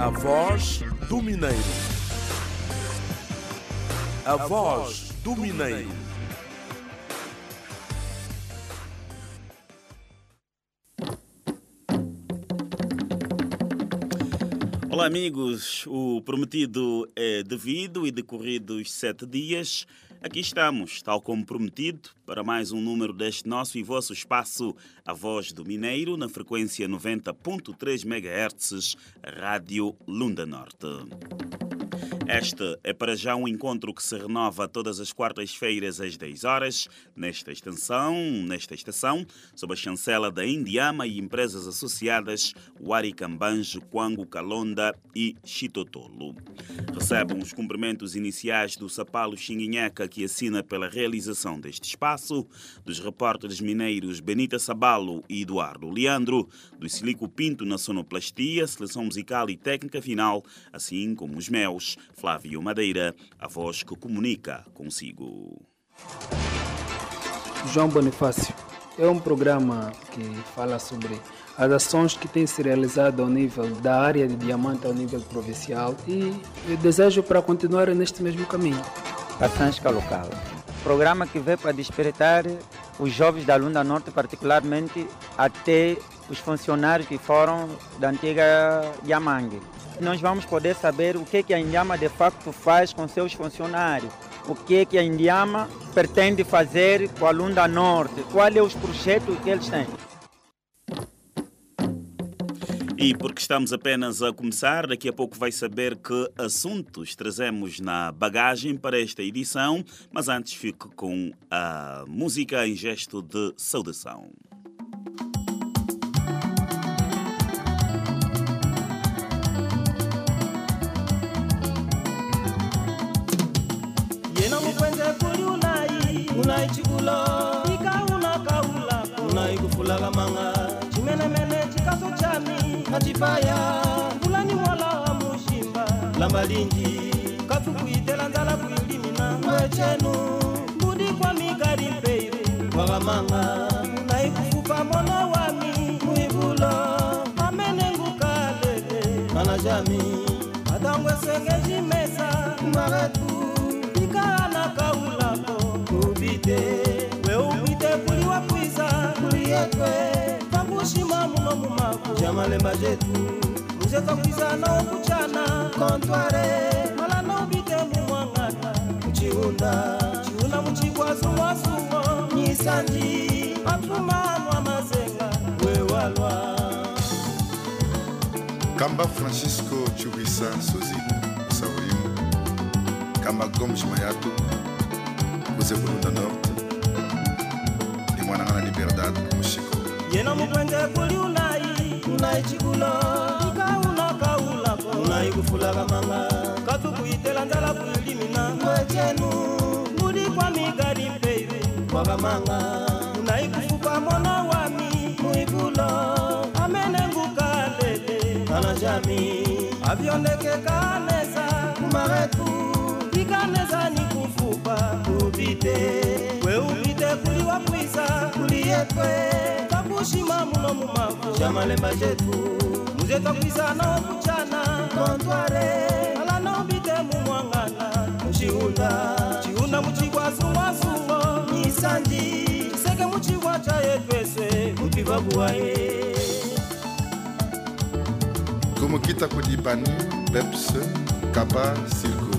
A voz do Mineiro. A voz do Mineiro. Olá, amigos. O prometido é devido e decorridos sete dias. Aqui estamos, tal como prometido, para mais um número deste nosso e vosso espaço, A Voz do Mineiro, na frequência 90.3 MHz, Rádio Lunda Norte. Este é para já um encontro que se renova todas as quartas-feiras às 10 horas, nesta extensão, nesta estação, sob a chancela da Indiama e empresas associadas Waricambanjo, Quango, Calonda e Chitotolo. Recebam os cumprimentos iniciais do Sapalo Xinguinheca, que assina pela realização deste espaço, dos repórteres mineiros Benita Sabalo e Eduardo Leandro, do Silico Pinto na sonoplastia, seleção musical e técnica final, assim como os meus, Flávio Madeira, a voz que comunica consigo. João Bonifácio é um programa que fala sobre as ações que têm se realizado ao nível da área de diamante ao nível provincial e eu desejo para continuar neste mesmo caminho. Passansca Local. Programa que veio para despertar os jovens da Lunda Norte, particularmente até os funcionários que foram da antiga Yamangue. Nós vamos poder saber o que, que a Indiama de facto faz com seus funcionários, o que, que a Indiama pretende fazer com a Lunda Norte, quais são os projetos que eles têm. E porque estamos apenas a começar, daqui a pouco vai saber que assuntos trazemos na bagagem para esta edição, mas antes fique com a música em gesto de saudação. na icigulo ika una kaula una ikufulaga manga cimenemene cikaso cami natipaya mbulani mwala mushimba. Lamba linji katukuitela nzala kuilimina ngwecenu mbudi kwa mikari mpeiru waga manga na ikufupa mwana wami muibulo amenengukale mana jami adangwesengejimesa maretu. heshima muno mumaku chamalemba kontware. Wewalwa kamba francisco chubisa sozi saurimu kamba gomes mayato kuze norte. Na liberdade yena mukwenze kuli unayi unayi chikulo ikauna kaulako unayi kufulaka manga kathukuitela ndala kuilimina mwechenu muli kwa migari mpeive kwakamanga unayi kufupa mona wami muikulo amenenguka lele. Kumaretu. Ikanesa ni kufupa mushima muno mumako chamalemba kontware. Mumwangana nisanji chaye twese kupiva kumukita kudibani pepse kapa sirku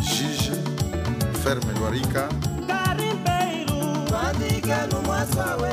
jige ferme lwarika karimpeilu. Andike lumwasawe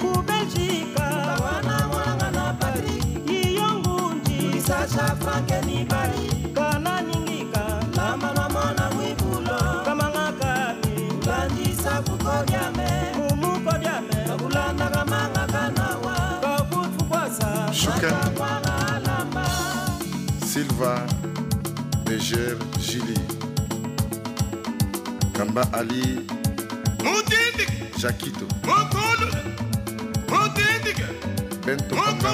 kubelgika wana mwanga na patrik iyongundi sacha franke nibali kana ningika. Lambalwa mwana mwibulo kamangakani ulandisa kukodyame kumukodyame kakulanda kamanga kanawa. Kakutukwasa makamwanga alamba. Silva Niger Gili. Kamba Ali. Moutindi Jakito. Bentumika. Bentumika.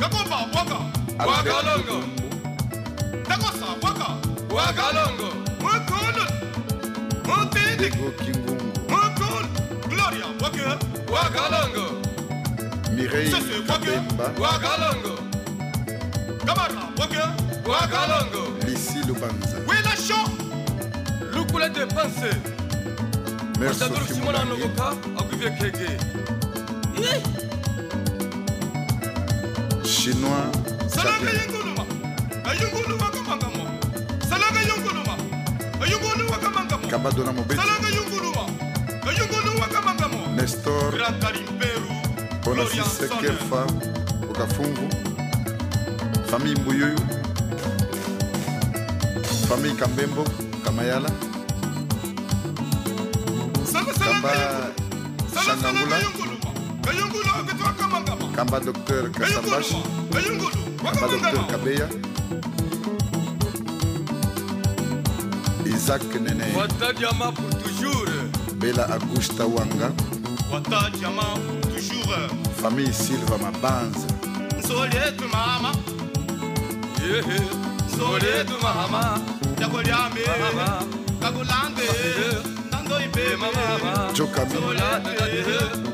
Kakumba waka. Wakalongo. Takosa waka. Wakalongo. Wakolo. Mutindi. Kingungu. Gloria waka. Wakalongo. Mireille Kabemba. Wakalongo. Kamara waka. Wakalongo. Lissi Lubanza. Wela Show. Lukule de Pensée. Merci. Simona Nogoka, Aguvie Kege. Yeah. Gloria Onasise Sonne, Kefa Okafungu Famille Mbuyuyu Famille Kambembo Kamayala namba docteur kasambashi namba docteur kabeya. Isaac nene. Bela augusta wanga. Famille silva mabanza jokamie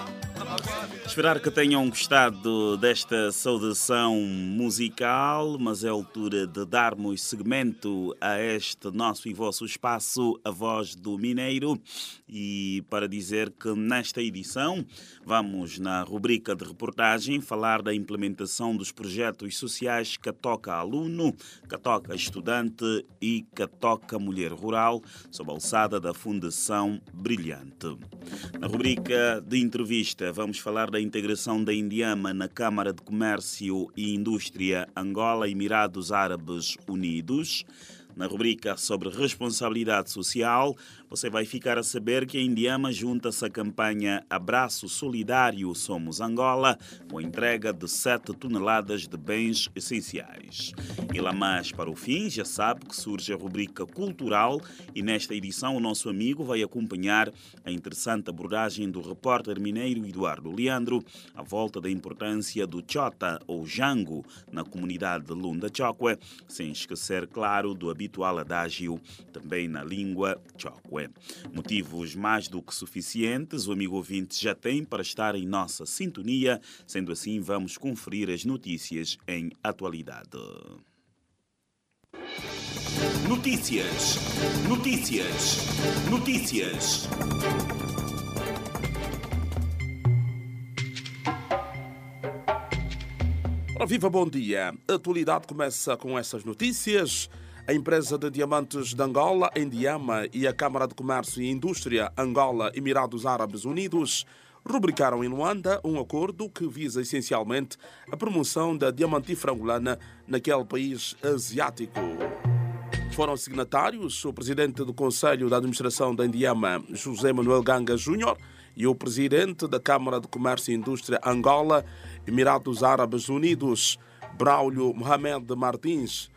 Esperar que tenham gostado desta saudação musical, mas é altura de darmos segmento a este nosso e vosso espaço, a voz do Mineiro. E para dizer que nesta edição vamos, na rubrica de reportagem, falar da implementação dos projetos sociais Catoca Aluno, Catoca Estudante e Catoca Mulher Rural, sob a alçada da Fundação Brilhante. Na rubrica de entrevista, vamos falar da integração da Indiama na Câmara de Comércio e Indústria Angola Emirados Árabes Unidos. Na rubrica sobre responsabilidade social, você vai ficar a saber que a Indiama junta-se à campanha Abraço Solidário Somos Angola, com entrega de 7 toneladas de bens essenciais. E lá mais para o fim, já sabe que surge a rubrica cultural e nesta edição o nosso amigo vai acompanhar a interessante abordagem do repórter mineiro Eduardo Leandro à volta da importância do Chota ou Jango na comunidade de Lunda Chokwe, sem esquecer, claro, do habitual adágio também na língua Chokwe. Motivos mais do que suficientes o amigo ouvinte já tem para estar em nossa sintonia, sendo assim, vamos conferir as notícias em atualidade. Notícias, notícias, notícias. Viva, bom dia. A atualidade começa com essas notícias. A empresa de diamantes de Angola, Endiama, e a Câmara de Comércio e Indústria Angola Emirados Árabes Unidos rubricaram em Luanda um acordo que visa essencialmente a promoção da diamantífera angolana naquele país asiático. Foram signatários o presidente do Conselho de Administração da Indiama, José Manuel Ganga Júnior, e o presidente da Câmara de Comércio e Indústria Angola, Emirados Árabes Unidos, Braulio Mohamed Martins.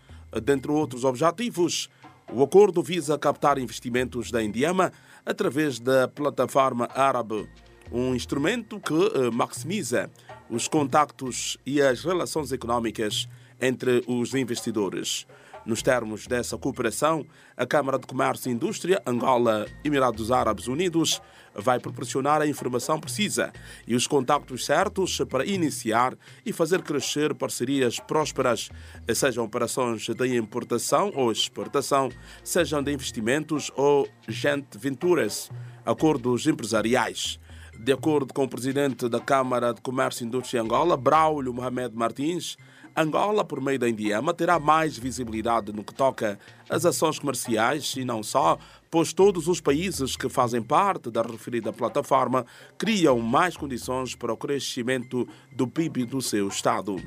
Dentre outros objetivos, o acordo visa captar investimentos da Indiama através da plataforma árabe, um instrumento que eh, maximiza os contactos e as relações econômicas entre os investidores. Nos termos dessa cooperação, a Câmara de Comércio e Indústria Angola Emirados Árabes Unidos vai proporcionar a informação precisa e os contactos certos para iniciar e fazer crescer parcerias prósperas, sejam operações de importação ou exportação, sejam de investimentos ou joint ventures, acordos empresariais. De acordo com o presidente da Câmara de Comércio e Indústria Angola, Braulio Mohamed Martins, Angola, por meio da Indiama, terá mais visibilidade no que toca às ações comerciais e não só, pois todos os países que fazem parte da referida plataforma criam mais condições para o crescimento do PIB do seu Estado.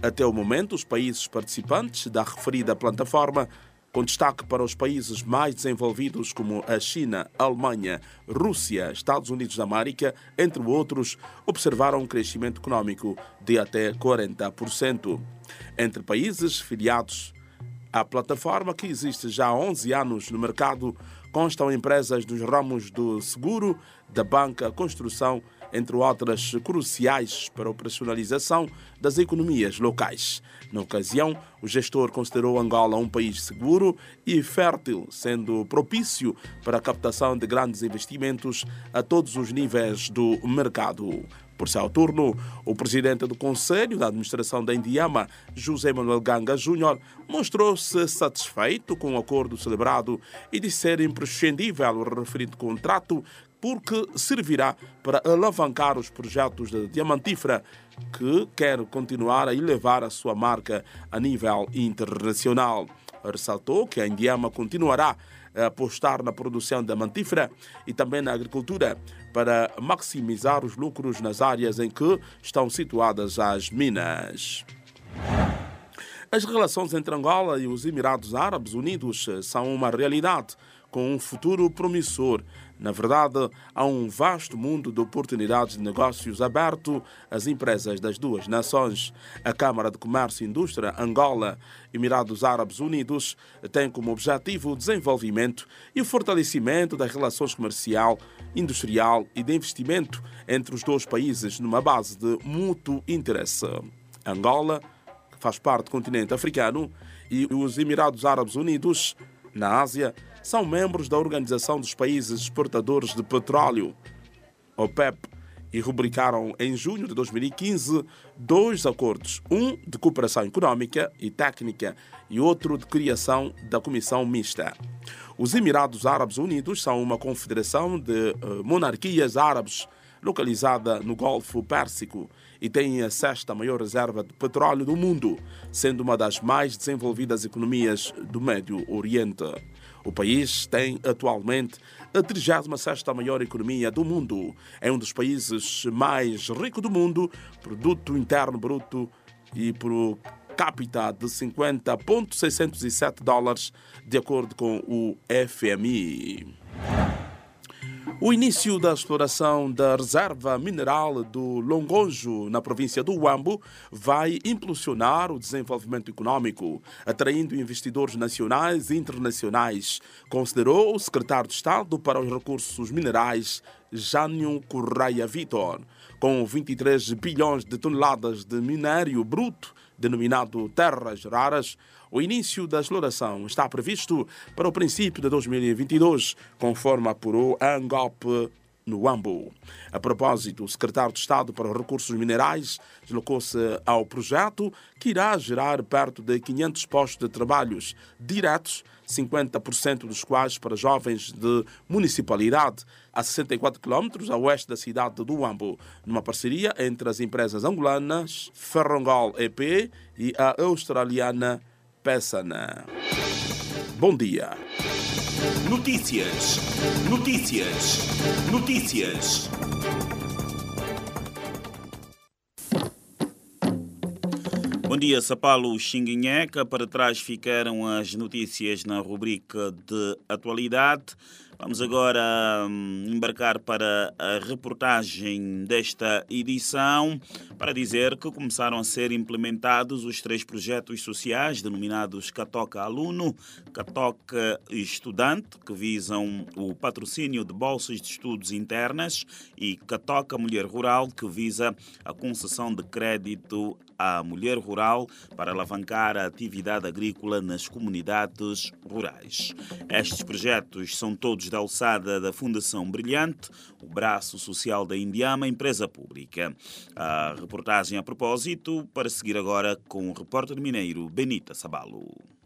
Até o momento, os países participantes da referida plataforma com destaque para os países mais desenvolvidos como a China, a Alemanha, Rússia, Estados Unidos da América, entre outros, observaram um crescimento econômico de até 40%. Entre países filiados à plataforma, que existe já há 11 anos no mercado, constam empresas dos ramos do seguro, da banca, construção, entre outras cruciais para a operacionalização das economias locais. Na ocasião, o gestor considerou Angola um país seguro e fértil, sendo propício para a captação de grandes investimentos a todos os níveis do mercado. Por seu turno, o presidente do Conselho da Administração da Indiama, José Manuel Ganga Júnior, mostrou-se satisfeito com o acordo celebrado e disse ser imprescindível o referido contrato porque servirá para alavancar os projetos de diamantífera que quer continuar a elevar a sua marca a nível internacional. Ressaltou que a Indiama continuará a apostar na produção de diamantífera e também na agricultura para maximizar os lucros nas áreas em que estão situadas as minas. As relações entre Angola e os Emirados Árabes Unidos são uma realidade com um futuro promissor. Na verdade, há um vasto mundo de oportunidades de negócios aberto às empresas das duas nações. A Câmara de Comércio e Indústria Angola Emirados Árabes Unidos tem como objetivo o desenvolvimento e o fortalecimento das relações comercial, industrial e de investimento entre os dois países numa base de mútuo interesse. Angola, que faz parte do continente africano, e os Emirados Árabes Unidos, na Ásia, são membros da Organização dos Países Exportadores de Petróleo, OPEP, e rubricaram em junho de 2015 dois acordos, um de cooperação econômica e técnica e outro de criação da Comissão Mista. Os Emirados Árabes Unidos são uma confederação de monarquias árabes localizada no Golfo Pérsico e tem a sexta maior reserva de petróleo do mundo, sendo uma das mais desenvolvidas economias do Médio Oriente. O país tem atualmente a 36 maior economia do mundo. É um dos países mais ricos do mundo, produto interno bruto e por capita de 50,607 dólares, de acordo com o FMI. O início da exploração da reserva mineral do Longonjo, na província do Huambo, vai impulsionar o desenvolvimento econômico, atraindo investidores nacionais e internacionais, considerou o secretário de Estado para os Recursos Minerais, Jânio Correia Vitor. Com 23 bilhões de toneladas de minério bruto, denominado terras raras, o início da exploração está previsto para o princípio de 2022, conforme apurou a ANGOP no Ambo. A propósito, o secretário de Estado para os Recursos Minerais deslocou-se ao projeto que irá gerar perto de 500 postos de trabalhos diretos, 50% dos quais para jovens de municipalidade, a 64 km a oeste da cidade do Ambo, numa parceria entre as empresas angolanas Ferrongol EP e a australiana Pessana. Bom dia. Notícias. Notícias. Notícias. Bom dia, Sapalo Xinguinheca. Para trás ficaram as notícias na rubrica de atualidade. Vamos agora hum, embarcar para a reportagem desta edição para dizer que começaram a ser implementados os três projetos sociais denominados Catoca Aluno, Catoca Estudante, que visam o patrocínio de bolsas de estudos internas, e Catoca Mulher Rural, que visa a concessão de crédito à mulher rural para alavancar a atividade agrícola nas comunidades rurais. Estes projetos são todos da alçada da Fundação Brilhante, o braço social da Indiama, empresa pública. A reportagem a propósito, para seguir agora com o repórter mineiro Benita Sabalo.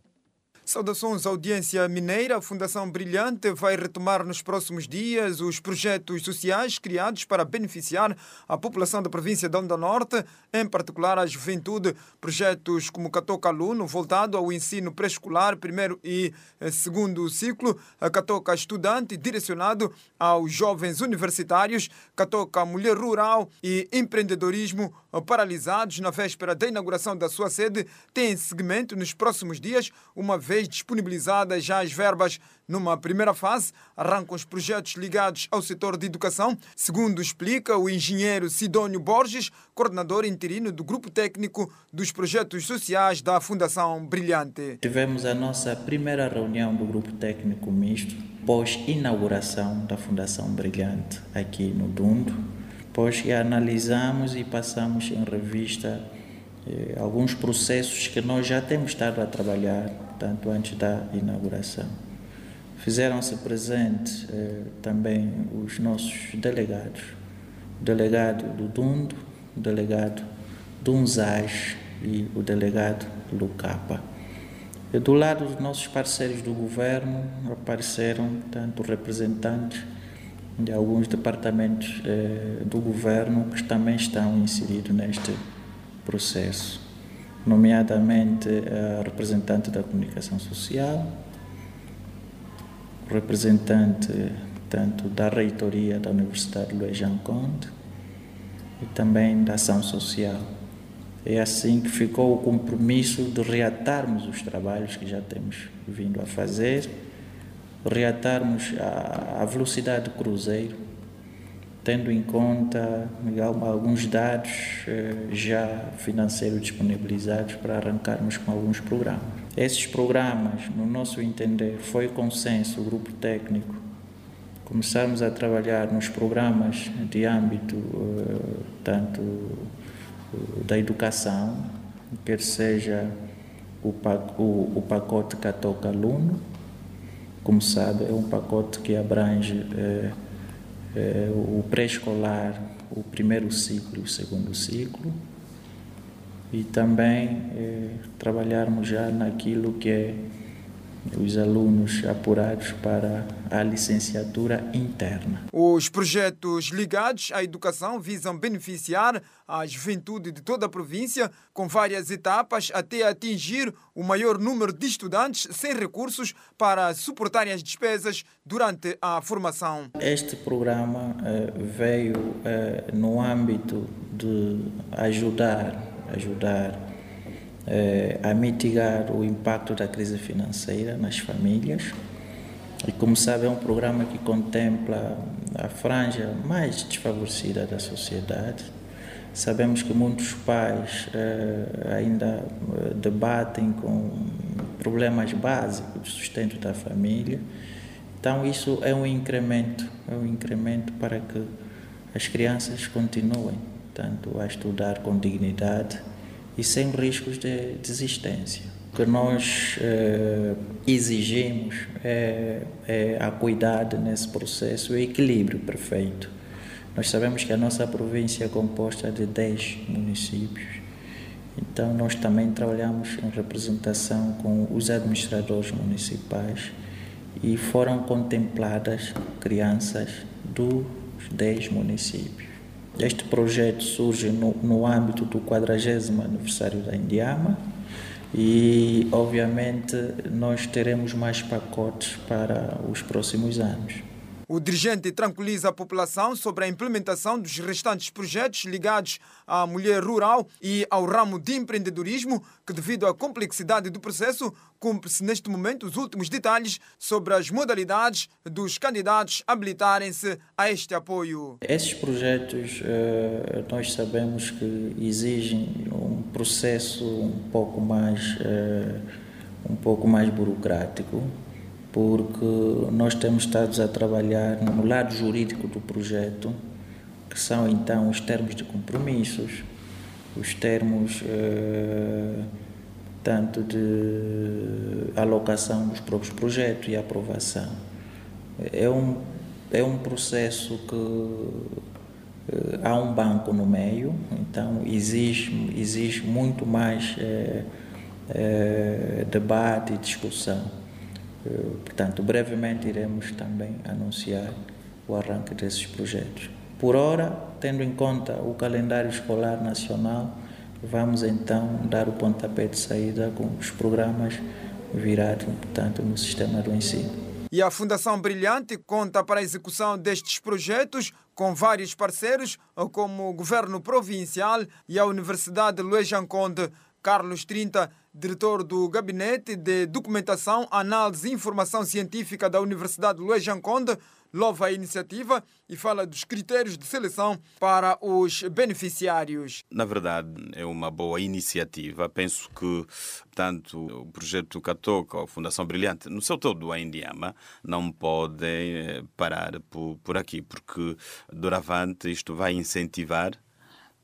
Saudações audiência mineira. A Fundação Brilhante vai retomar nos próximos dias os projetos sociais criados para beneficiar a população da província de Onda Norte, em particular a juventude. Projetos como Catoca Aluno, voltado ao ensino pré-escolar, primeiro e eh, segundo ciclo, a Catoca Estudante, direcionado aos jovens universitários, Catoca Mulher Rural e Empreendedorismo, paralisados na véspera da inauguração da sua sede, têm seguimento nos próximos dias, uma vez disponibilizadas já as verbas. Numa primeira fase, arrancam os projetos ligados ao setor de educação, segundo explica o engenheiro Sidônio Borges, coordenador interino do Grupo Técnico dos Projetos Sociais da Fundação Brilhante. Tivemos a nossa primeira reunião do Grupo Técnico Misto, pós-inauguração da Fundação Brilhante aqui no Dundo, pois analisamos e passamos em revista eh, alguns processos que nós já temos estado a trabalhar tanto antes da inauguração. Fizeram-se presentes eh, também os nossos delegados, o delegado do Dundo, o delegado do Unzage e o delegado Lucapa. E do lado dos nossos parceiros do governo apareceram tanto representantes de alguns departamentos eh, do governo que também estão inseridos neste processo nomeadamente a representante da comunicação social, representante tanto da reitoria da Universidade Luiz Jean e também da ação social. É assim que ficou o compromisso de reatarmos os trabalhos que já temos vindo a fazer, reatarmos a velocidade cruzeiro tendo em conta alguns dados eh, já financeiros disponibilizados para arrancarmos com alguns programas. Esses programas, no nosso entender, foi consenso, o grupo técnico, começamos a trabalhar nos programas de âmbito eh, tanto eh, da educação, quer seja o pacote Catoca Aluno, como sabe, é um pacote que abrange eh, o pré-escolar, o primeiro ciclo e o segundo ciclo, e também eh, trabalharmos já naquilo que é os alunos apurados para a licenciatura interna. Os projetos ligados à educação visam beneficiar a juventude de toda a província, com várias etapas, até atingir o maior número de estudantes sem recursos para suportarem as despesas durante a formação. Este programa eh, veio eh, no âmbito de ajudar, ajudar eh, a mitigar o impacto da crise financeira nas famílias. E como sabe, é um programa que contempla a franja mais desfavorecida da sociedade. Sabemos que muitos pais eh, ainda eh, debatem com problemas básicos de sustento da família. Então, isso é um incremento, é um incremento para que as crianças continuem tanto a estudar com dignidade e sem riscos de desistência. O que nós eh, exigimos é, é a cuidado nesse processo, o equilíbrio perfeito. Nós sabemos que a nossa província é composta de 10 municípios, então nós também trabalhamos em representação com os administradores municipais e foram contempladas crianças dos 10 municípios. Este projeto surge no, no âmbito do 40 aniversário da Indiama e, obviamente, nós teremos mais pacotes para os próximos anos. O dirigente tranquiliza a população sobre a implementação dos restantes projetos ligados à mulher rural e ao ramo de empreendedorismo, que, devido à complexidade do processo, cumpre-se neste momento os últimos detalhes sobre as modalidades dos candidatos habilitarem-se a este apoio. Esses projetos eh, nós sabemos que exigem um processo um pouco mais, eh, um pouco mais burocrático porque nós temos estado a trabalhar no lado jurídico do projeto, que são então os termos de compromissos, os termos eh, tanto de alocação dos próprios projetos e aprovação. É um, é um processo que eh, há um banco no meio, então exige, exige muito mais eh, debate e discussão. Portanto, brevemente iremos também anunciar o arranque desses projetos. Por hora, tendo em conta o calendário escolar nacional, vamos então dar o pontapé de saída com os programas virados, portanto, no sistema do ensino. E a Fundação Brilhante conta para a execução destes projetos com vários parceiros, como o Governo Provincial e a Universidade Luís Conde. Carlos 30, diretor do Gabinete de Documentação, Análise e Informação Científica da Universidade Luís Conde, louva a iniciativa e fala dos critérios de seleção para os beneficiários. Na verdade, é uma boa iniciativa. Penso que tanto o projeto Catoca, a Fundação Brilhante, no seu todo a Indiama, não podem eh, parar por aqui, porque doravante isto vai incentivar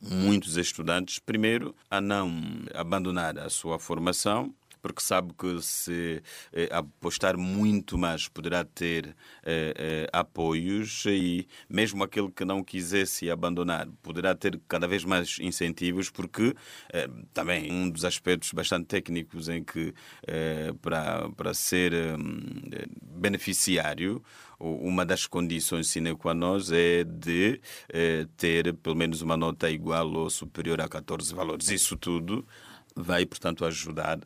muitos estudantes, primeiro, a não abandonar a sua formação porque sabe que se eh, apostar muito mais poderá ter eh, eh, apoios e mesmo aquele que não quisesse abandonar poderá ter cada vez mais incentivos, porque eh, também um dos aspectos bastante técnicos em que eh, para, para ser hum, beneficiário uma das condições sine qua non é de eh, ter pelo menos uma nota igual ou superior a 14 valores. Isso tudo vai, portanto, ajudar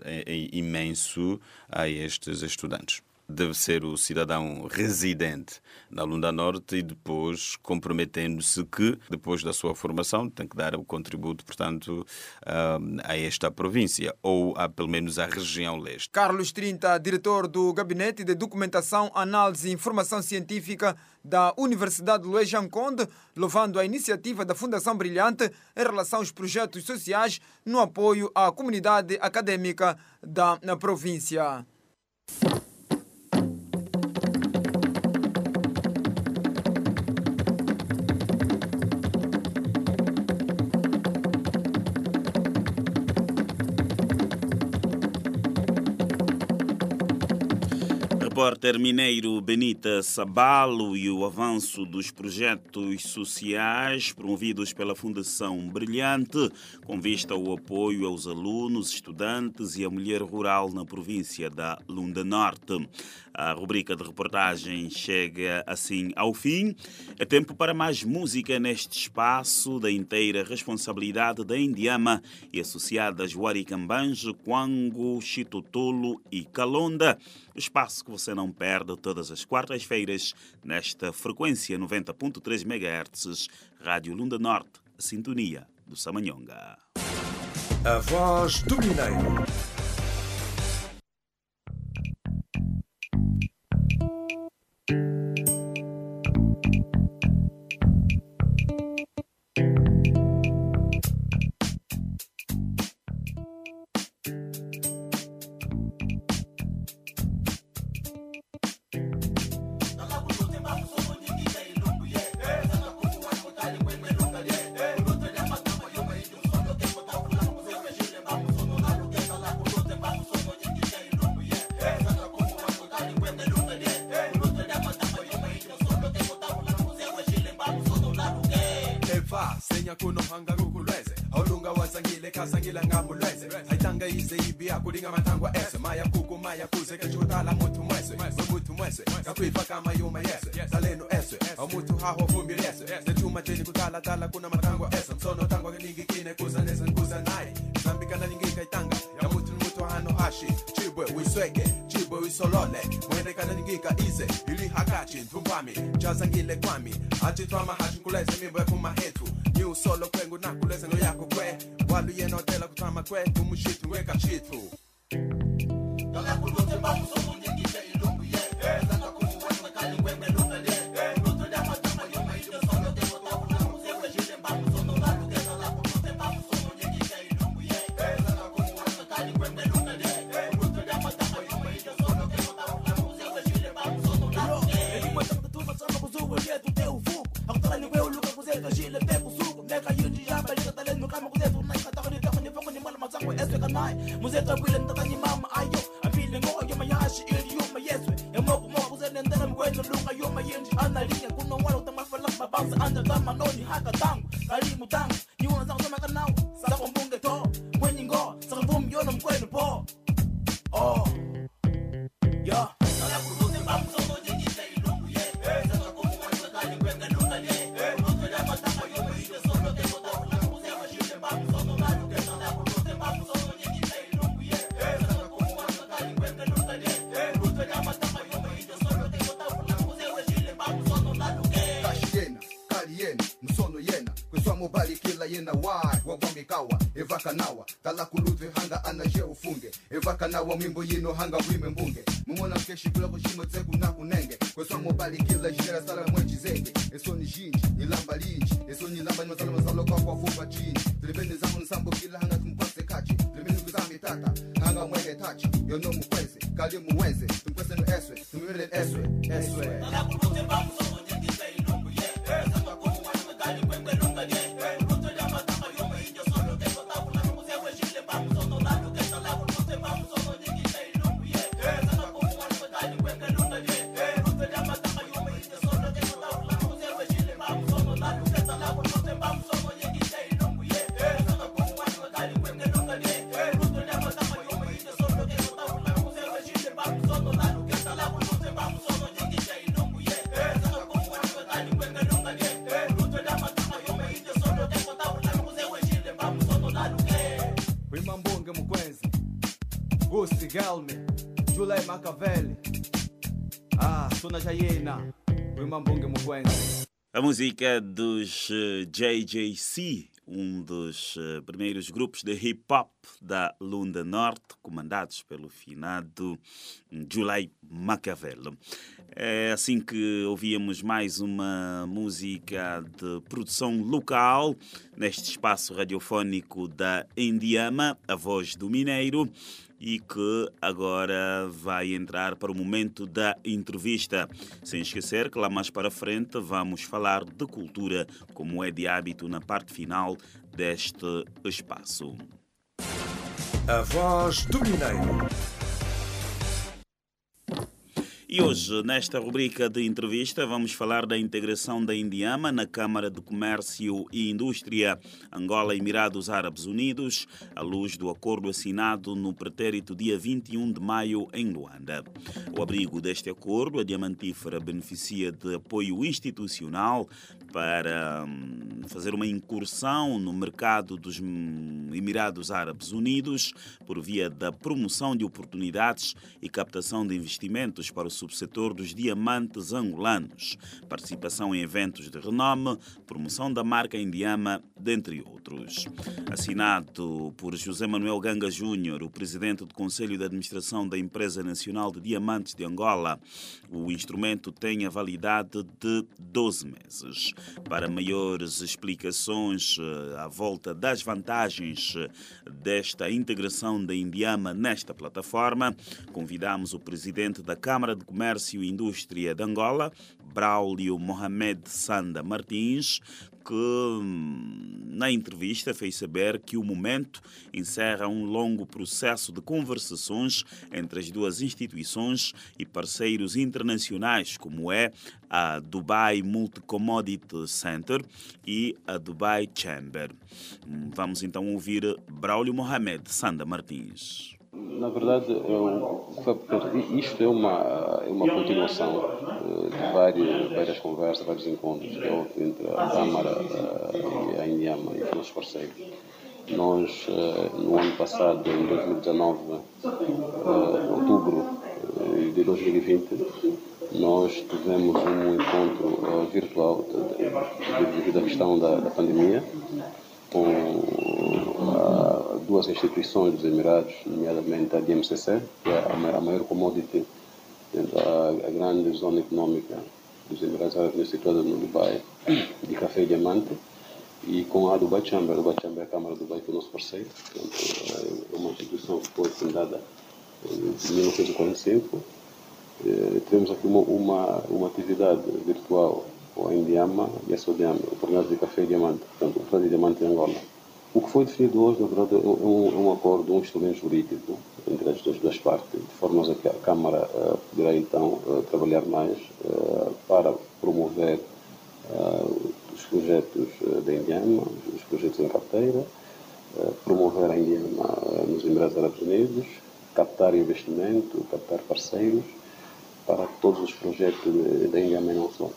imenso a estes estudantes deve ser o cidadão residente na Lunda Norte e depois comprometendo-se que, depois da sua formação, tem que dar o contributo, portanto, a esta província ou a, pelo menos à região leste. Carlos Trinta, diretor do Gabinete de Documentação, Análise e Informação Científica da Universidade Luís Conde, louvando a iniciativa da Fundação Brilhante em relação aos projetos sociais no apoio à comunidade acadêmica da província. Repórter mineiro Benita Sabalo e o avanço dos projetos sociais promovidos pela Fundação Brilhante, com vista ao apoio aos alunos, estudantes e à mulher rural na província da Lunda Norte. A rubrica de reportagem chega assim ao fim. É tempo para mais música neste espaço da inteira responsabilidade da Indiama e associadas Waricambanjo, Quango, Chitotolo e Calonda. Espaço que você não perde todas as quartas-feiras nesta frequência 90.3 MHz, Rádio Lunda Norte, sintonia do Samanhonga. A voz do Mineiro. kana kuna matangwa esa msono tangwa ningikine kuzaneza nkuzanaye zambikana ningika kaitanga ya mutu mutu hano ashi chibwe wisweke chibwe wisolole mwende kana ningika ize ili hakachi ntumbami chazangile kwami achitwama hachinkuleze mimbo yakuma hetu. Ni usolo kwengu nakulezelo yako kwe. Waluyena otela kutama kwe umushitu weka chitu. Galera, por tudo, tem wa mimbo yino hanga wimbe mbunge. Mumona mkeshikula kuchimo tseku nakunenge kwesomo balikila jera sala mwechizenge esoni jinji nilamba linji. Esoni nilamba nimasala masalo kwa kwa fupa chini. Tulipende zamu nsambo kila hanga tumpase kachi. Tulipende kuzami tata hanga mwene tachi. Yono mukwese kali muweze. Tumkwese no eswe tumwele eswe eswe. Música dos eh, JJC, um dos eh, primeiros grupos de hip hop da Lunda Norte, comandados pelo finado July Machiavelli. É assim que ouvíamos mais uma música de produção local neste espaço radiofónico da Indiama, a voz do Mineiro e que agora vai entrar para o momento da entrevista. Sem esquecer que lá mais para frente vamos falar de cultura, como é de hábito na parte final deste espaço. A voz do Mineiro. E hoje, nesta rubrica de entrevista, vamos falar da integração da Indiama na Câmara de Comércio e Indústria Angola Emirados Árabes Unidos, à luz do acordo assinado no pretérito dia 21 de maio em Luanda. O abrigo deste acordo, a Diamantífera beneficia de apoio institucional para hum, fazer uma incursão no mercado dos hum, Emirados Árabes Unidos por via da promoção de oportunidades e captação de investimentos para o subsetor dos diamantes angolanos, participação em eventos de renome, promoção da marca Indiama, dentre outros. Assinado por José Manuel Ganga Júnior, o presidente do Conselho de Administração da Empresa Nacional de Diamantes de Angola, o instrumento tem a validade de 12 meses. Para maiores explicações eh, à volta das vantagens eh, desta integração da Indiama nesta plataforma, convidamos o presidente da Câmara de Comércio e Indústria de Angola, Braulio Mohamed Sanda Martins, que hum, na entrevista fez saber que o momento encerra um longo processo de conversações entre as duas instituições e parceiros internacionais, como é a Dubai Multi Commodity Center e a Dubai Chamber. Hum, Vamos então ouvir Braulio Mohamed Sanda Martins. Na verdade, eu, portanto, isto é uma, é uma continuação eh, de várias, várias conversas, vários encontros que houve entre a Câmara eh, e a Indiama e os nossos parceiros. Nós, eh, no ano passado, em 2019, eh, outubro eh, de 2020, nós tivemos um encontro eh, virtual de- de- devido à questão da, da pandemia com duas instituições dos Emirados, nomeadamente a DMCC, que é a ma- a maior commodity a grande zona econômica dos Emirados Árabes situada no Dubai, de café e diamante, e com a Dubai Chamber. A Dubai Chamber é a Câmara do Dubai, que é o nosso parceiro. Portanto, é uma instituição que foi fundada em 1945. Eh, Tivemos aqui uma, uma, uma atividade virtual com a Indiama e a Sodiama, oportunidade de café e diamante, portanto, oportunidade de diamante em Angola. O que foi definido hoje, na verdade, é um, é um acordo, um instrumento jurídico entre as duas, partes, de forma a que a Câmara eh, poderá então eh, trabalhar mais eh, para promover os projetos da Indiama, os projetos em carteira, promover a Indiama eh, nos Emirados Árabes Unidos, captar investimento, captar parceiros para todos os projetos da Indiama e não só.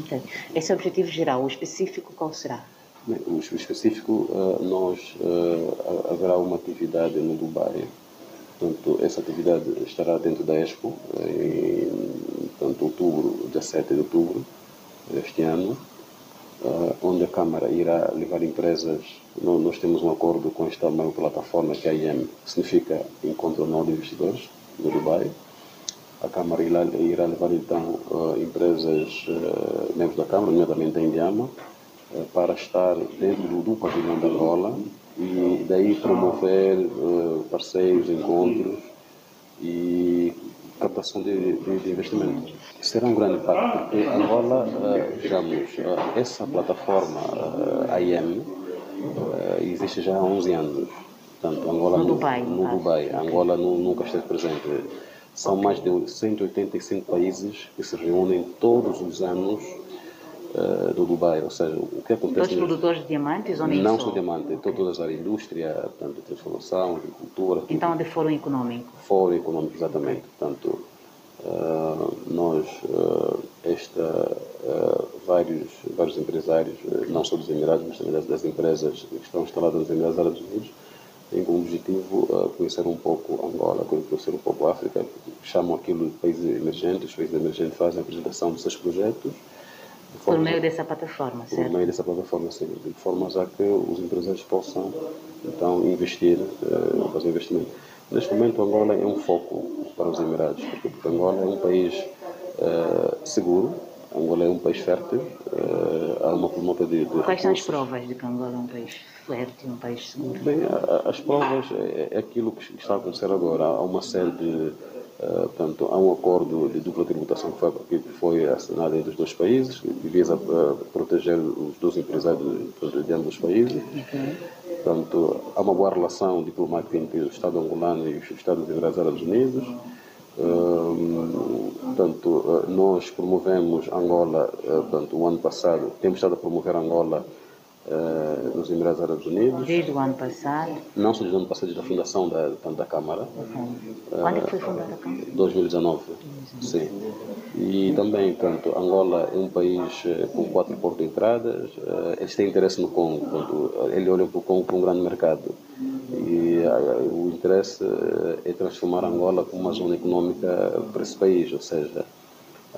Ok. Esse objetivo geral. O específico qual será? O específico, eh, nós eh, ha- haverá uma atividade no Dubai. Portanto, essa atividade estará dentro da Expo, eh, em outubro, 17 de outubro deste ano. onde a Câmara irá levar empresas. Nós temos um acordo com esta maior plataforma que é a IEM, que significa Encontro Anual de Investidores, no Dubai. A Câmara irá, irá levar então empresas, membros da Câmara, nomeadamente a Indiama, para estar dentro do, pavilhão da Angola e daí promover eh, passeios, encontros e captação de, de, de investimentos. Será um grande impacto, porque Angola, eh, digamos, eh, essa plataforma eh, IM eh, existe já há 11 anos. Portanto, Angola No Dubai, no caso. Dubai. Angola nu- nunca esteve presente. São mais de 185 países que se reúnem todos os anos eh, do Dubai. Ou seja, o que acontece... Todos nos- produtores de diamantes ou nem não só? diamante, então todas as áreas, indústria, portanto, transformação, agricultura, tudo. Então, de fórum econômico. Fórum econômico, exatamente. Portanto, ah, nós, ah, esta, vários, vários empresários, não só dos Emirados, mas também das, das empresas que estão instaladas nos Emirados Árabes Unidos, têm como objetivo ah, conhecer um pouco Angola, conhecer um pouco a África, chamam aquilo de países emergentes, os países emergentes fazem a apresentação dos seus projetos, Por meio dessa plataforma, por certo? meio dessa plataforma, sim, de forma a que os empresários possam então investir, eh, fazer investimento. Neste momento, Angola é um foco para os Emirados, porque, Angola é um país eh, seguro, Angola é um país fértil, eh, há uma promota de, de Quais são as recursos. provas de que Angola é um país fértil, um país seguro? Bem, a- a- as provas é, é aquilo que está a acontecer agora. Há uma série de. Eh, portanto, há um acordo de dupla tributação que foi, que foi assinado entre os dois países, que visa eh, proteger os dois empresários portanto, de ambos os países. Portanto, há uma boa relação diplomática entre o Estado angolano e os Estados Emirados Árabes Unidos. Hum, portanto, eh, nós promovemos Angola, eh, portanto, o ano passado, temos estado a promover Angola eh, nos Emirados Árabes Unidos, Desde o ano passado, não só desde o ano passado, desde a fundação da, da Câmara, quando é que foi fundada a Câmara? 2019, sim. E também, portanto, Angola é um país eh, com quatro portos de entradas, eh, eles têm interesse no Congo, portanto, eles olham para o Congo como um grande mercado. E eh, o interesse eh, é transformar Angola como uma zona econômica para esse país, ou seja,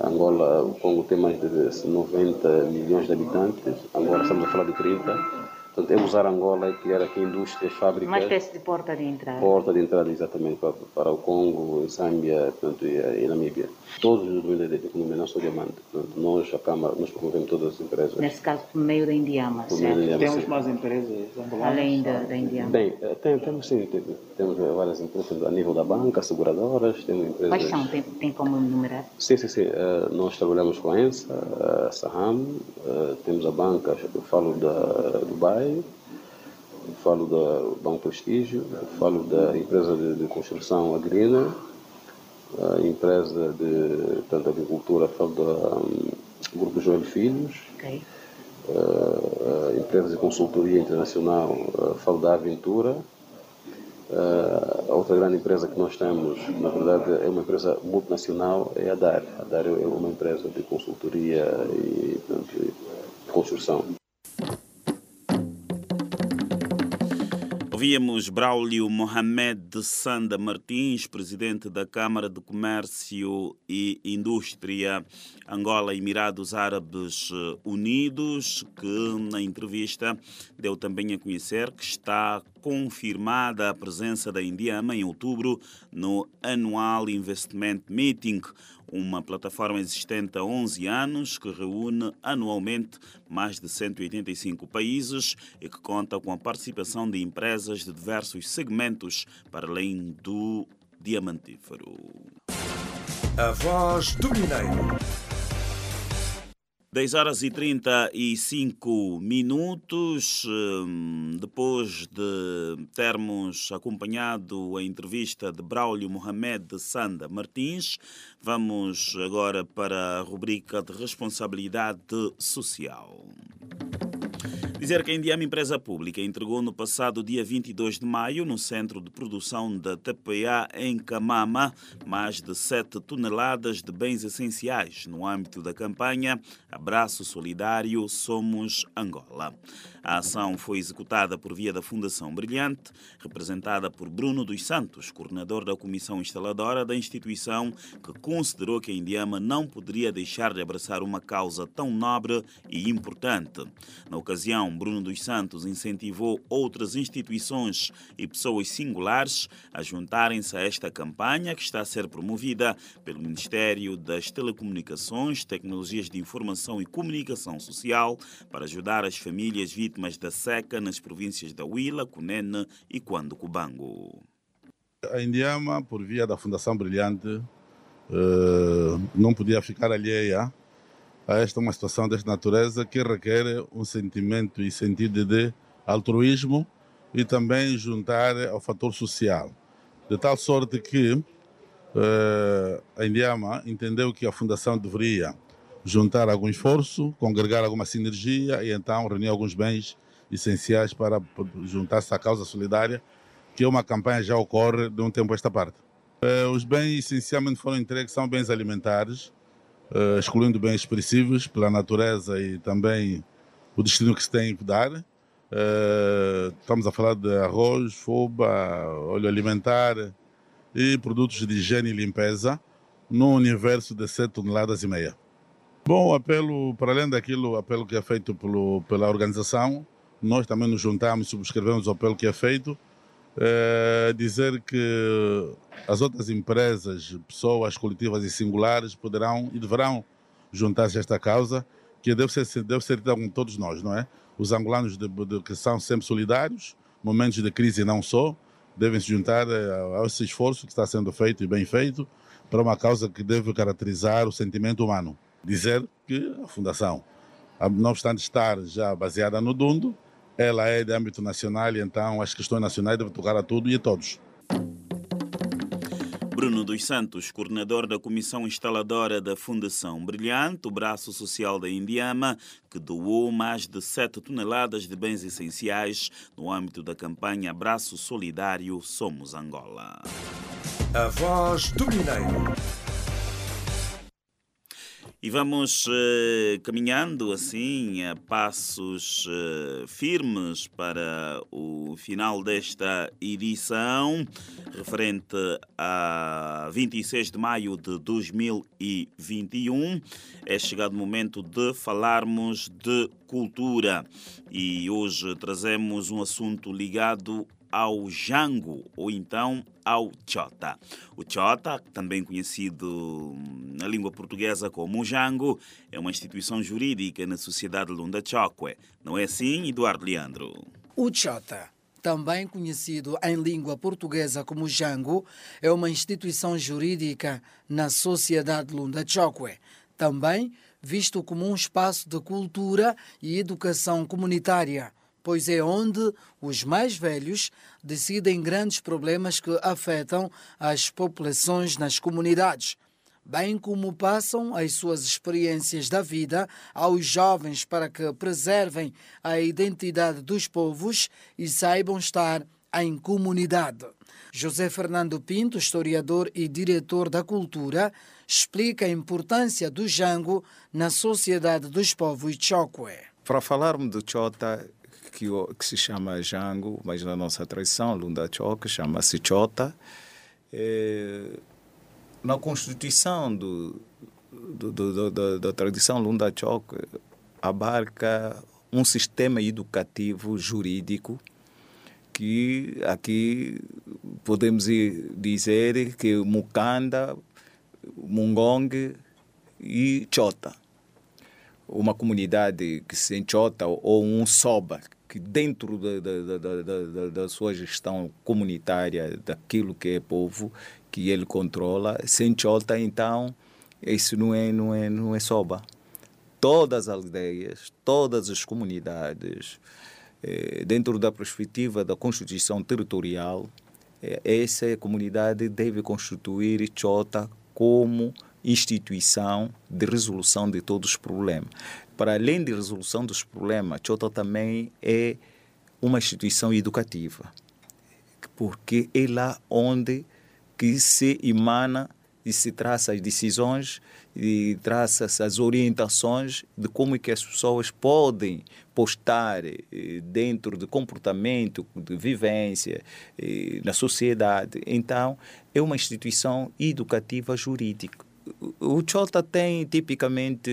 Angola, o Congo tem mais de 90 milhões de habitantes, Angola estamos a falar de 30. Portanto, é usar Angola e criar aqui indústrias, fábricas Uma espécie de porta de entrada. porta de entrada exatamente para, para o Congo, Zâmbia portanto, e, e Namíbia. Todos os domínios da economia, não só diamante. Portanto, nós, a Câmara, nós promovemos todas as empresas. Nesse caso, por meio da Indiama, Por certo? Indiama, sim. mais empresas angolanas? Além da, da Indiama. Bem, eh, tem- temos sim, tem- temos eh, várias empresas a nível da banca, seguradoras, temos empresas... Quais são? Tem, tem como enumerar? Sim, sim, sim. Eh, nós trabalhamos com a ENSA, a Saham, eh, temos a banca, eu falo da Dubai, eu falo da Banco Prestígio, falo da empresa de, de construção Agrina, a empresa de portanto, agricultura, falo da hum, Grupo Joel Filhos, Ok. eh, empresas de consultoria internacional, eh, falo da Aventura, eh, a outra grande empresa que nós temos, na verdade, é uma empresa multinacional, é a DAR. A DAR é uma empresa de consultoria e portanto, de construção. Ouvíamos Braulio Mohamed de Sanda Martins, presidente da Câmara de Comércio e Indústria Angola Emirados Árabes Unidos, que na entrevista deu também a conhecer que está confirmada a presença da Indiama em outubro no Annual Investment Meeting, uma plataforma existente há 11 anos que reúne anualmente mais de 185 países e que conta com a participação de empresas de diversos segmentos para além do diamantífero. A voz do Mineiro. 10 horas e 35 minutos. hum, Depois de termos acompanhado a entrevista de Braulio Mohamed de Sanda Martins, vamos agora para a rubrica de responsabilidade social. Dizer que a Indiama Empresa Pública entregou no passado dia 22 de maio, no centro de produção da TPA em Camama, mais de 7 toneladas de bens essenciais no âmbito da campanha Abraço Solidário Somos Angola. A ação foi executada por via da Fundação Brilhante, representada por Bruno dos Santos, coordenador da comissão instaladora da instituição, que considerou que a Indiama não poderia deixar de abraçar uma causa tão nobre e importante. Na ocasião, Bruno dos Santos incentivou outras instituições e pessoas singulares a juntarem-se a esta campanha que está a ser promovida pelo Ministério das Telecomunicações, Tecnologias de Informação e Comunicação Social para ajudar as famílias vítimas da seca nas províncias da Huila, Cunene e Quando Cubango. A Indiama, por via da Fundação Brilhante, eh, não podia ficar alheia a esta uma situação desta natureza que requer um sentimento e sentido de altruísmo e também juntar ao fator social. De tal sorte que eh, a Indiama entendeu que a Fundação deveria juntar algum esforço, congregar alguma sinergia e então reunir alguns bens essenciais para juntar-se à causa solidária, que é uma campanha já ocorre de um tempo a esta parte. Eh, Os bens essencialmente foram entregues são bens alimentares, eh, excluindo bens expressivos pela natureza e também o destino que se tem que dar. Eh, Estamos a falar de arroz, fuba, óleo alimentar e produtos de higiene e limpeza num universo de 7 toneladas e meia. Bom, apelo, para além daquilo, apelo que é feito pelo, pela organização, nós também nos juntamos, subscrevemos o apelo que é feito, é dizer que as outras empresas, pessoas coletivas e singulares poderão e deverão juntar-se a esta causa, que deve ser, deve ser todos nós, não é? Os angolanos de, de, que são sempre solidários, momentos de crise não só, devem se juntar a, a esse esforço que está sendo feito e bem feito para uma causa que deve caracterizar o sentimento humano dizer que a Fundação, não obstante estar já baseada no Dundo, ela é de âmbito nacional e então as questões nacionais devem tocar a tudo e a todos. Bruno dos Santos, coordenador da comissão instaladora da Fundação Brilhante, o braço social da Indiama, que doou mais de 7 toneladas de bens essenciais no âmbito da campanha Abraço Solidário Somos Angola. A voz do Mineiro. E vamos eh, caminhando assim a passos eh, firmes para o final desta edição, referente a 26 de maio de 2021. É chegado o momento de falarmos de cultura e hoje trazemos um assunto ligado ao jango ou então ao chota. O chota, também conhecido na língua portuguesa como jango, é uma instituição jurídica na sociedade Lunda Chokwe. Não é assim, Eduardo Leandro? O chota, também conhecido em língua portuguesa como jango, é uma instituição jurídica na sociedade Lunda Chokwe. Também visto como um espaço de cultura e educação comunitária pois é onde os mais velhos decidem grandes problemas que afetam as populações nas comunidades, bem como passam as suas experiências da vida aos jovens para que preservem a identidade dos povos e saibam estar em comunidade. José Fernando Pinto, historiador e diretor da cultura, explica a importância do jango na sociedade dos povos Chokwe. Para falarmos do Chota, que, que, se chama Jango, mas na nossa tradição, Lunda Choque, chama-se Chota. É, na constituição do, do, do, do, da tradição Lunda Choque, abarca um sistema educativo jurídico que aqui podemos dizer que Mukanda, Mungong e Chota. Uma comunidade que se enchota ou um soba, que dentro da, da, da, da, sua gestão comunitária, daquilo que é povo, que ele controla, se enchota, então isso não é, não é, não é soba. Todas as aldeias, todas as comunidades, eh, dentro da perspectiva da constituição territorial, eh, essa comunidade deve constituir Chota como instituição de resolução de todos os problemas. Para além de resolução dos problemas, Chota também é uma instituição educativa, porque é lá onde que se emana e se traça as decisões e traça as orientações de como é que as pessoas podem postar eh, dentro do comportamento, de vivência eh, na sociedade. Então, é uma instituição educativa jurídica. O Chota tem tipicamente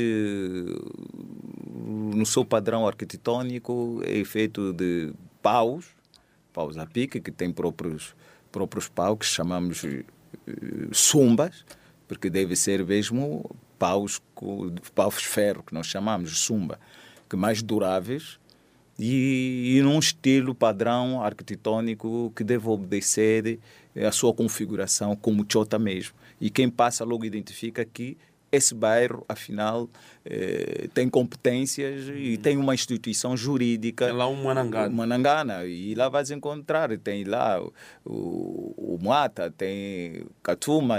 no seu padrão arquitetônico é feito de paus, paus a pique, que tem próprios, próprios paus que chamamos eh, sumbas, porque deve ser mesmo paus, paus de ferro, que nós chamamos de sumba, que mais duráveis e, e num estilo padrão arquitetônico que deve obedecer a sua configuração como Chota mesmo. E quem passa logo identifica que esse bairro, afinal, eh, tem competências e tem uma instituição jurídica. É lá um Manangana. Manangana. E lá vais encontrar, tem lá o, o, o Mata, tem Katuma,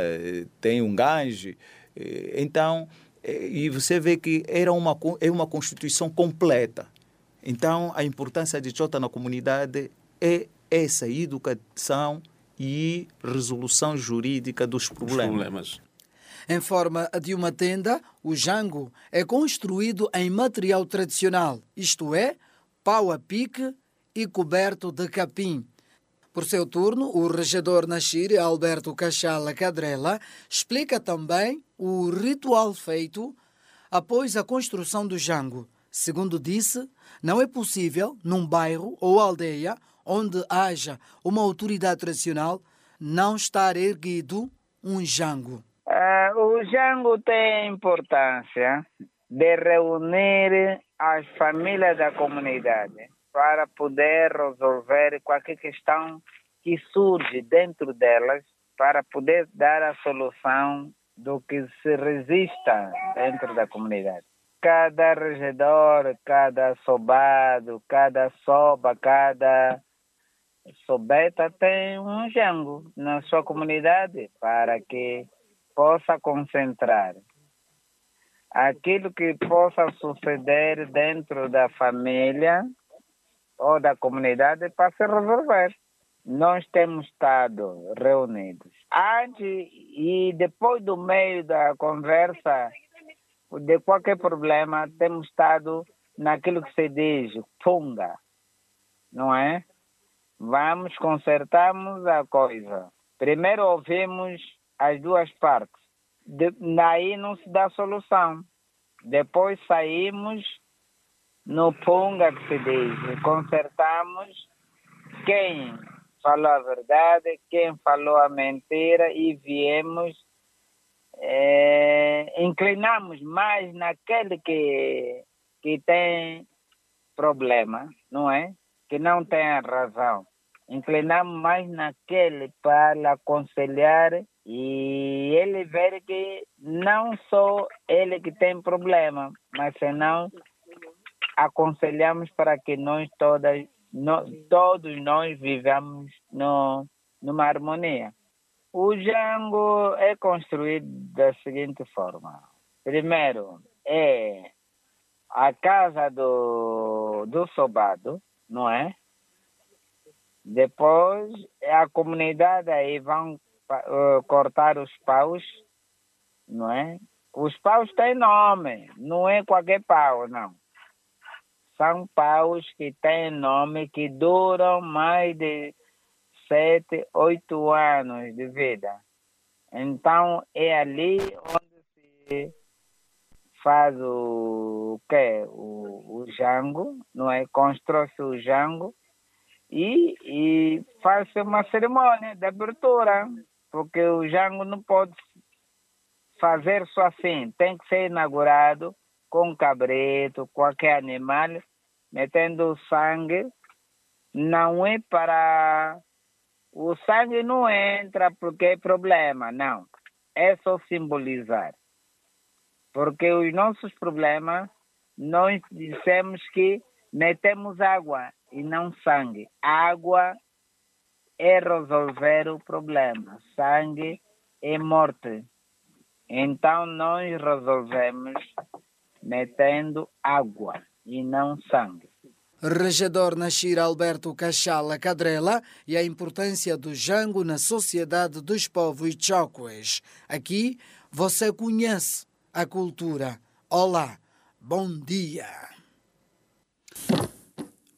tem um Gange. Então, e você vê que era uma, é uma constituição completa. Então, a importância de Chota na comunidade é essa educação e resolução jurídica dos problemas. problemas. Em forma de uma tenda, o jango é construído em material tradicional, isto é, pau a pique e coberto de capim. Por seu turno, o regedor Nashir Alberto Cachala Cadrela explica também o ritual feito após a construção do jango. Segundo disse, não é possível, num bairro ou aldeia onde haja uma autoridade tradicional, não estar erguido um jango. Uh, o jango tem importância de reunir as famílias da comunidade para poder resolver qualquer questão que surge dentro delas, para poder dar a solução do que se resista dentro da comunidade. Cada regedor, cada sobado, cada soba, cada sobeta tem um jango na sua comunidade para que possa concentrar aquilo que possa suceder dentro da família ou da comunidade para se resolver. Nós temos estado reunidos. Antes e depois do meio da conversa, de qualquer problema, temos estado naquilo que se diz funga, não é? Vamos, consertamos a coisa. Primeiro ouvimos as duas partes. De, daí não se dá solução. Depois saímos no punga que se diz, consertamos quem falou a verdade, quem falou a mentira e viemos, é, inclinamos mais naquele que, que tem problema, não é? Que não tem a razão. Inclinamos mais naquele para aconselhar e ele ver que não só ele que tem problema, mas senão aconselhamos para que nós todas, todos nós vivamos no, numa harmonia. O Jango é construído da seguinte forma. Primeiro, é a casa do, do sobado, não é? Depois, a comunidade aí vão uh, cortar os paus, não é? Os paus têm nome, não é qualquer pau, não são paus que têm nome que duram mais de sete, oito anos de vida. Então é ali onde se faz o quê? O, o jango, não é? Constrói-se o jango e, e faz-se uma cerimônia de abertura, porque o jango não pode fazer só assim, tem que ser inaugurado com cabrito, qualquer animal, metendo sangue, não é para. O sangue não entra porque é problema, não. É só simbolizar. Porque os nossos problemas, nós dissemos que metemos água e não sangue. Água é resolver o problema, sangue é morte. Então nós resolvemos metendo água e não sangue. Regedor Nascir Alberto Cachala Cadrela e a importância do jango na sociedade dos povos chocues. Aqui você conhece a cultura. Olá, bom dia.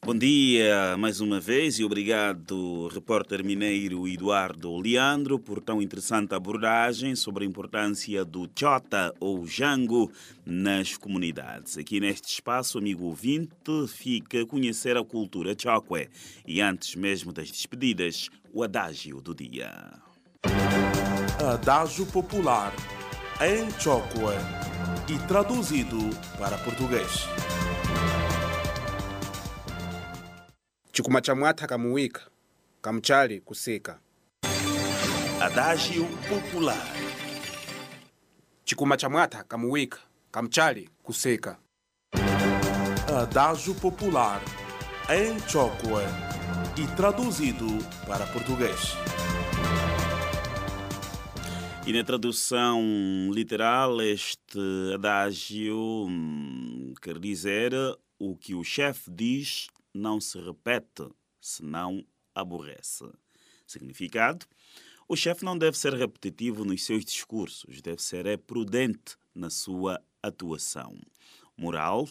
Bom dia mais uma vez e obrigado, repórter mineiro Eduardo Leandro, por tão interessante abordagem sobre a importância do chota ou jango nas comunidades. Aqui neste espaço, amigo ouvinte, fica a conhecer a cultura chokwe e antes mesmo das despedidas, o adágio do dia. Adágio popular em Chokwe e traduzido para português. chikuma cha mwatha kamuwika kamchali kusika Adágio popular. chikuma cha mwatha kamuwika kamchali kusika Adágio popular em Chokwe e traduzido para português. E na tradução literal, este adágio hum, quer dizer o que o chefe diz não se repete, senão aborrece. Significado? O chefe não deve ser repetitivo nos seus discursos, deve ser é prudente na sua atuação. Moral,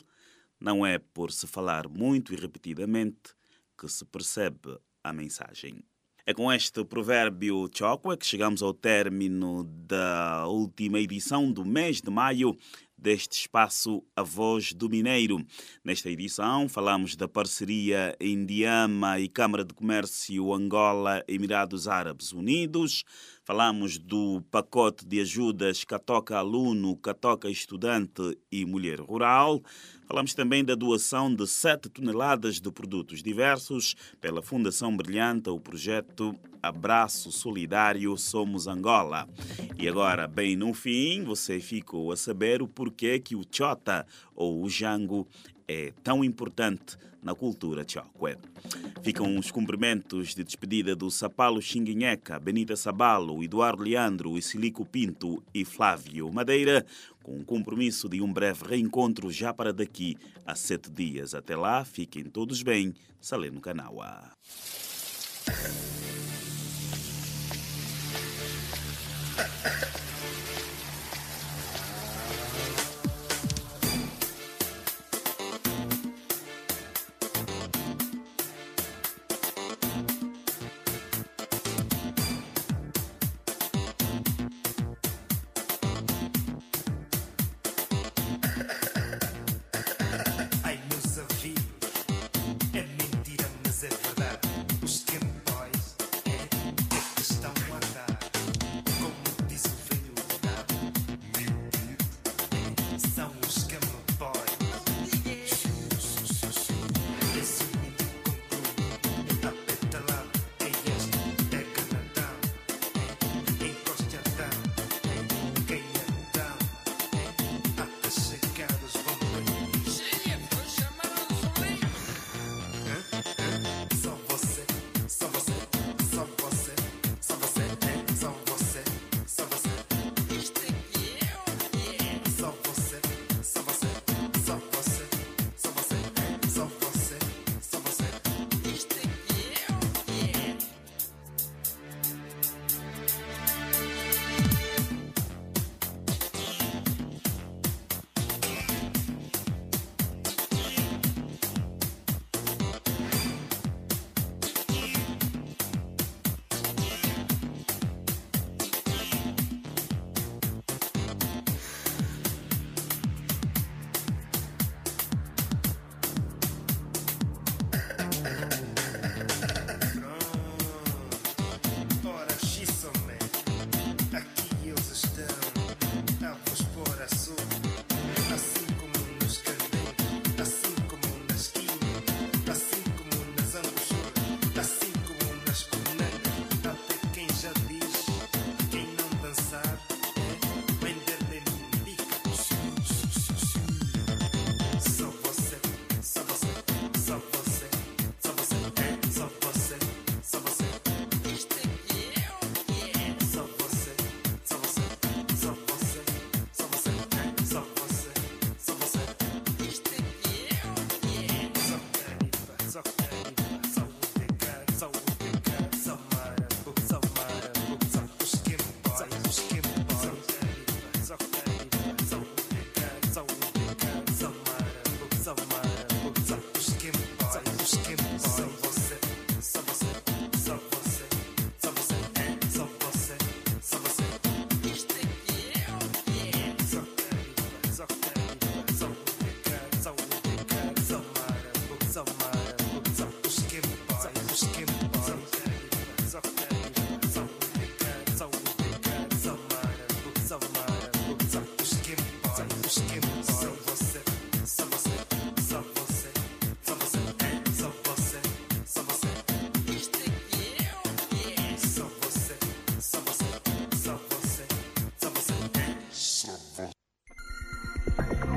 não é por se falar muito e repetidamente que se percebe a mensagem. É com este provérbio chocua que chegamos ao término da última edição do mês de maio deste espaço A Voz do Mineiro. Nesta edição falamos da parceria Indiama e Câmara de Comércio Angola Emirados Árabes Unidos. Falamos do pacote de ajudas Catoca Aluno, Catoca Estudante e Mulher Rural. Falamos também da doação de 7 toneladas de produtos diversos pela Fundação Brilhante, o projeto Abraço Solidário Somos Angola. E agora, bem no fim, você ficou a saber o porquê que o chota ou o jango é tão importante na cultura chokwe. Ficam os cumprimentos de despedida do Sapalo Xinguinheca, Benita Sabalo, Eduardo Leandro, Silico Pinto e Flávio Madeira, com o compromisso de um breve reencontro já para daqui a sete dias. Até lá, fiquem todos bem. Saleno Canaua.